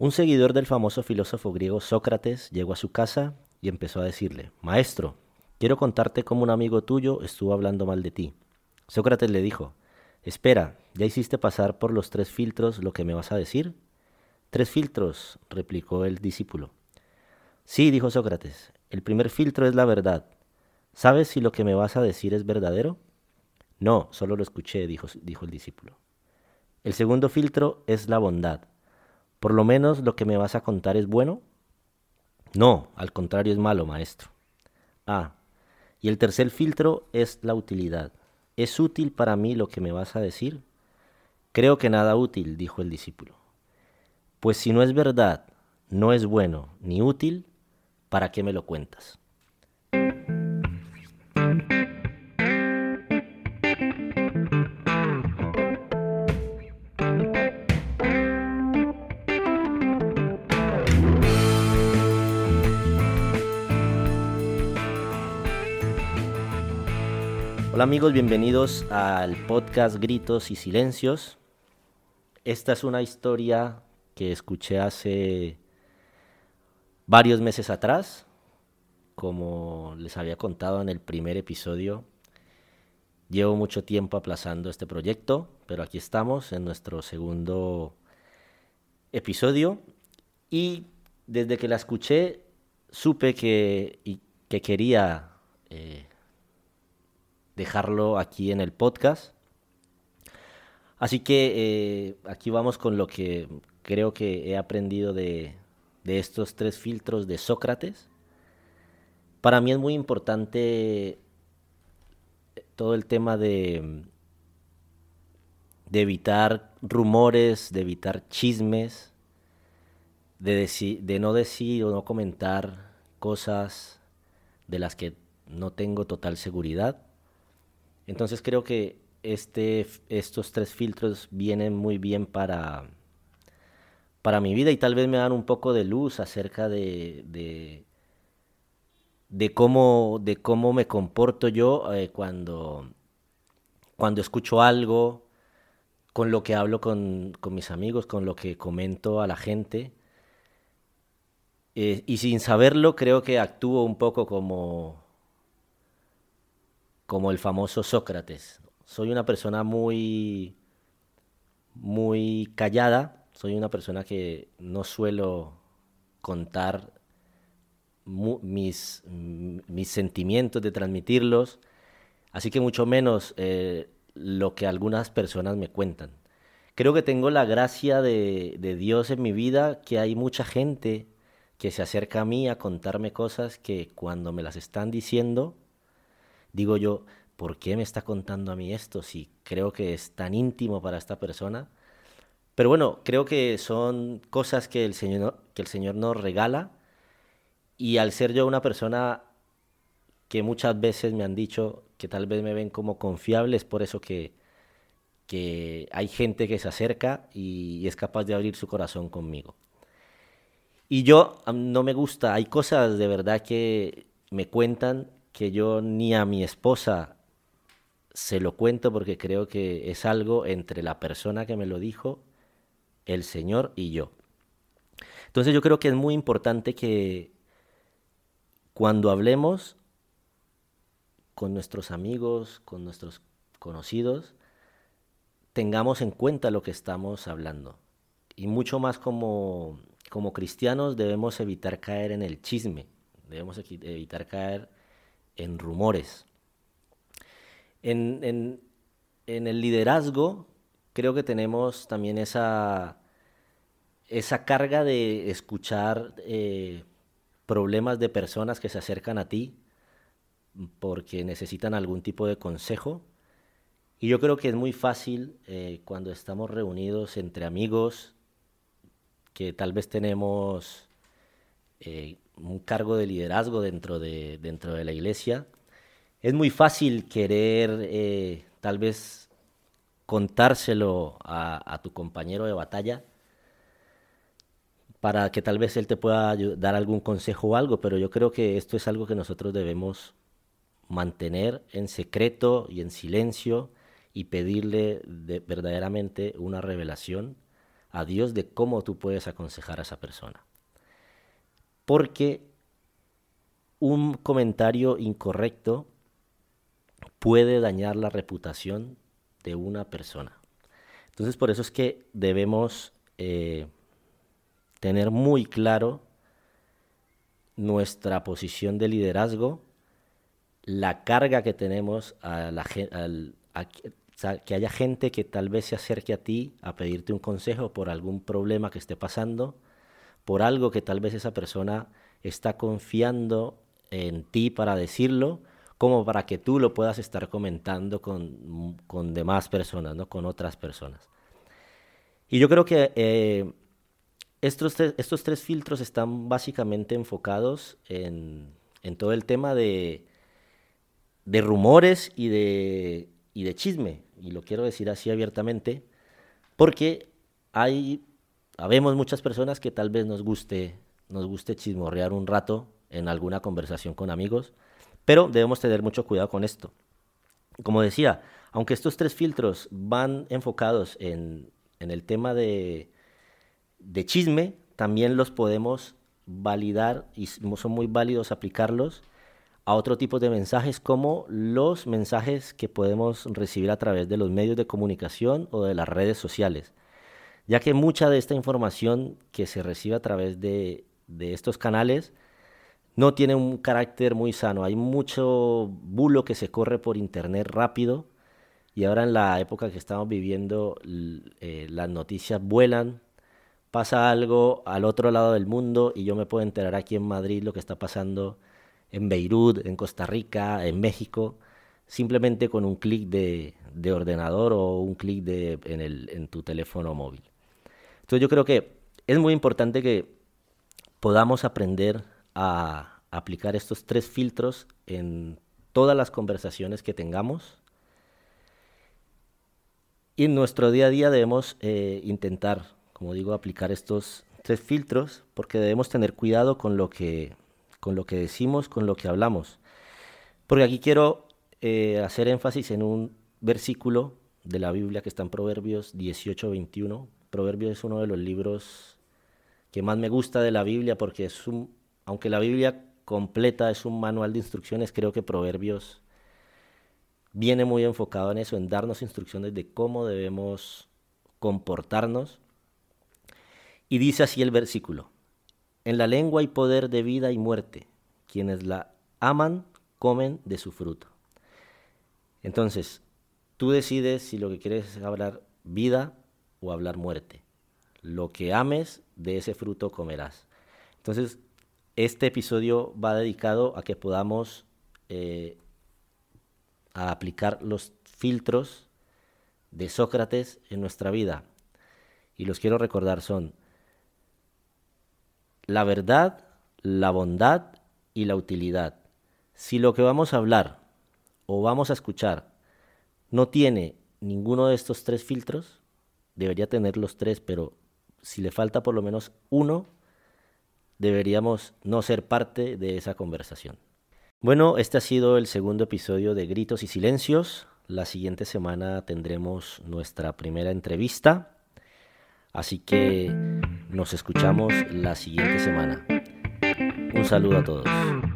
Un seguidor del famoso filósofo griego Sócrates llegó a su casa y empezó a decirle, Maestro, quiero contarte cómo un amigo tuyo estuvo hablando mal de ti. Sócrates le dijo, Espera, ¿ya hiciste pasar por los tres filtros lo que me vas a decir? Tres filtros, replicó el discípulo. Sí, dijo Sócrates, el primer filtro es la verdad. ¿Sabes si lo que me vas a decir es verdadero? No, solo lo escuché, dijo, dijo el discípulo. El segundo filtro es la bondad. ¿Por lo menos lo que me vas a contar es bueno? No, al contrario es malo, maestro. Ah, y el tercer filtro es la utilidad. ¿Es útil para mí lo que me vas a decir? Creo que nada útil, dijo el discípulo. Pues si no es verdad, no es bueno ni útil, ¿para qué me lo cuentas? Hola amigos, bienvenidos al podcast Gritos y Silencios. Esta es una historia que escuché hace varios meses atrás, como les había contado en el primer episodio. Llevo mucho tiempo aplazando este proyecto, pero aquí estamos en nuestro segundo episodio y desde que la escuché supe que, que quería eh, dejarlo aquí en el podcast. Así que eh, aquí vamos con lo que creo que he aprendido de, estos tres filtros de Sócrates. Para mí es muy importante todo el tema de, de evitar rumores, de evitar chismes, de, de no decir o no comentar cosas de las que no tengo total seguridad. Entonces creo que este, estos tres filtros vienen muy bien para, para mi vida y tal vez me dan un poco de luz acerca de, de, cómo, de cómo me comporto yo eh, cuando, cuando escucho algo, con lo que hablo con, mis amigos, con lo que comento a la gente. Eh, y sin saberlo creo que actúo un poco como, como el famoso Sócrates. Soy una persona muy, muy callada, soy una persona que no suelo contar mis, sentimientos, de transmitirlos, así que mucho menos eh, lo que algunas personas me cuentan. Creo que tengo la gracia de, de Dios en mi vida, que hay mucha gente que se acerca a mí a contarme cosas que cuando me las están diciendo digo yo, ¿por qué me está contando a mí esto si creo que es tan íntimo para esta persona? Pero bueno, creo que son cosas que el Señor, que el Señor nos regala y al ser yo una persona que muchas veces me han dicho que tal vez me ven como confiable, es por eso que, que hay gente que se acerca y es capaz de abrir su corazón conmigo. Y yo no me gusta, hay cosas de verdad que me cuentan que yo ni a mi esposa se lo cuento porque creo que es algo entre la persona que me lo dijo, el Señor y yo. Entonces yo creo que es muy importante que cuando hablemos con nuestros amigos, con nuestros conocidos, tengamos en cuenta lo que estamos hablando. Y mucho más como, como cristianos debemos evitar caer en el chisme, debemos evitar caer en rumores. En, el liderazgo creo que tenemos también esa, esa carga de escuchar eh, problemas de personas que se acercan a ti porque necesitan algún tipo de consejo. Y yo creo que es muy fácil eh, cuando estamos reunidos entre amigos que tal vez tenemos eh, un cargo de liderazgo dentro de, dentro de la iglesia, es muy fácil querer eh, tal vez contárselo a, tu compañero de batalla para que tal vez él te pueda dar algún consejo o algo, pero yo creo que esto es algo que nosotros debemos mantener en secreto y en silencio y pedirle verdaderamente una revelación a Dios de cómo tú puedes aconsejar a esa persona. Porque un comentario incorrecto puede dañar la reputación de una persona. Entonces por eso es que debemos eh, tener muy claro nuestra posición de liderazgo, la carga que tenemos a la que haya gente que tal vez se acerque a ti a pedirte un consejo por algún problema que esté pasando, por algo que tal vez esa persona está confiando en ti para decirlo, como para que tú lo puedas estar comentando con, con demás personas, ¿no? con otras personas. Y yo creo que eh, estos, estos tres filtros están básicamente enfocados en, en todo el tema de, de rumores y de, y de chisme, y lo quiero decir así abiertamente, porque hay, habemos muchas personas que tal vez nos guste, nos guste chismorrear un rato en alguna conversación con amigos, pero debemos tener mucho cuidado con esto. Como decía, aunque estos tres filtros van enfocados en, el tema de, de chisme, también los podemos validar y son muy válidos aplicarlos a otro tipo de mensajes como los mensajes que podemos recibir a través de los medios de comunicación o de las redes sociales, ya que mucha de esta información que se recibe a través de, estos canales no tiene un carácter muy sano. Hay mucho bulo que se corre por internet rápido y ahora en la época que estamos viviendo eh, las noticias vuelan, pasa algo al otro lado del mundo y yo me puedo enterar aquí en Madrid lo que está pasando en Beirut, en Costa Rica, en México, simplemente con un clic de, ordenador o un clic en, en tu teléfono móvil. Entonces yo creo que es muy importante que podamos aprender a aplicar estos tres filtros en todas las conversaciones que tengamos. Y en nuestro día a día debemos eh, intentar, como digo, aplicar estos tres filtros porque debemos tener cuidado con lo que, con lo que decimos, con lo que hablamos. Porque aquí quiero eh, hacer énfasis en un versículo de la Biblia que está en Proverbios 18-21. Proverbios es uno de los libros que más me gusta de la Biblia porque es un, aunque la Biblia completa es un manual de instrucciones, creo que Proverbios viene muy enfocado en eso, en darnos instrucciones de cómo debemos comportarnos. Y dice así el versículo, en la lengua hay poder de vida y muerte, quienes la aman comen de su fruto. Entonces, tú decides si lo que quieres es hablar vida o hablar muerte. Lo que ames, de ese fruto comerás. Entonces, este episodio va dedicado a que podamos eh, a aplicar los filtros de Sócrates en nuestra vida. Y los quiero recordar son la verdad, la bondad y la utilidad. Si lo que vamos a hablar o vamos a escuchar no tiene ninguno de estos tres filtros, debería tener los tres, pero si le falta por lo menos uno, deberíamos no ser parte de esa conversación. Bueno, este ha sido el segundo episodio de Gritos y Silencios. La siguiente semana tendremos nuestra primera entrevista. Así que nos escuchamos la siguiente semana. Un saludo a todos.